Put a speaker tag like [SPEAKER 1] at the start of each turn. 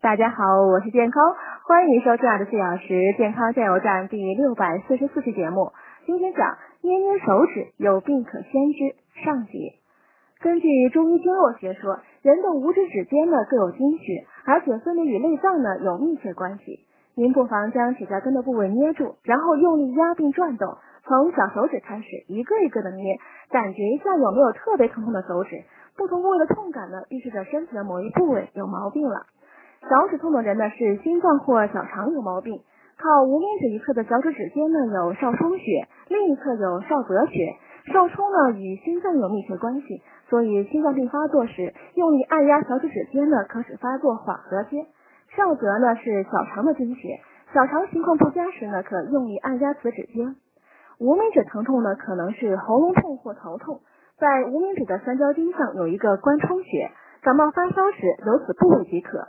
[SPEAKER 1] 大家好，我是健康，欢迎收听二十四小时健康加油站第六百四十四期节目。今天讲捏捏手指有病可先知上集。根据中医经络学说，人的五指指尖呢各有经血，而且分别与内脏呢有密切关系。您不妨将指甲根的部位捏住，然后用力压并转动，从小手指开始，一个一个的捏，感觉一下有没有特别疼痛的手指。不同部位的痛感呢，预示着身体的某一部位有毛病了。小指痛的人呢是心脏或小肠有毛病，靠无名指一侧的小指指尖呢有少冲穴，另一侧有少泽穴。少冲呢与心脏有密切关系，所以心脏病发作时用力按压小指指尖呢，可使发作缓和些。少泽呢是小肠的经血，小肠情况不佳时呢，可用力按压此指尖。无名指疼痛呢可能是喉咙痛或头痛，在无名指的三焦经上有一个关冲穴，感冒发烧时揉此部位即可。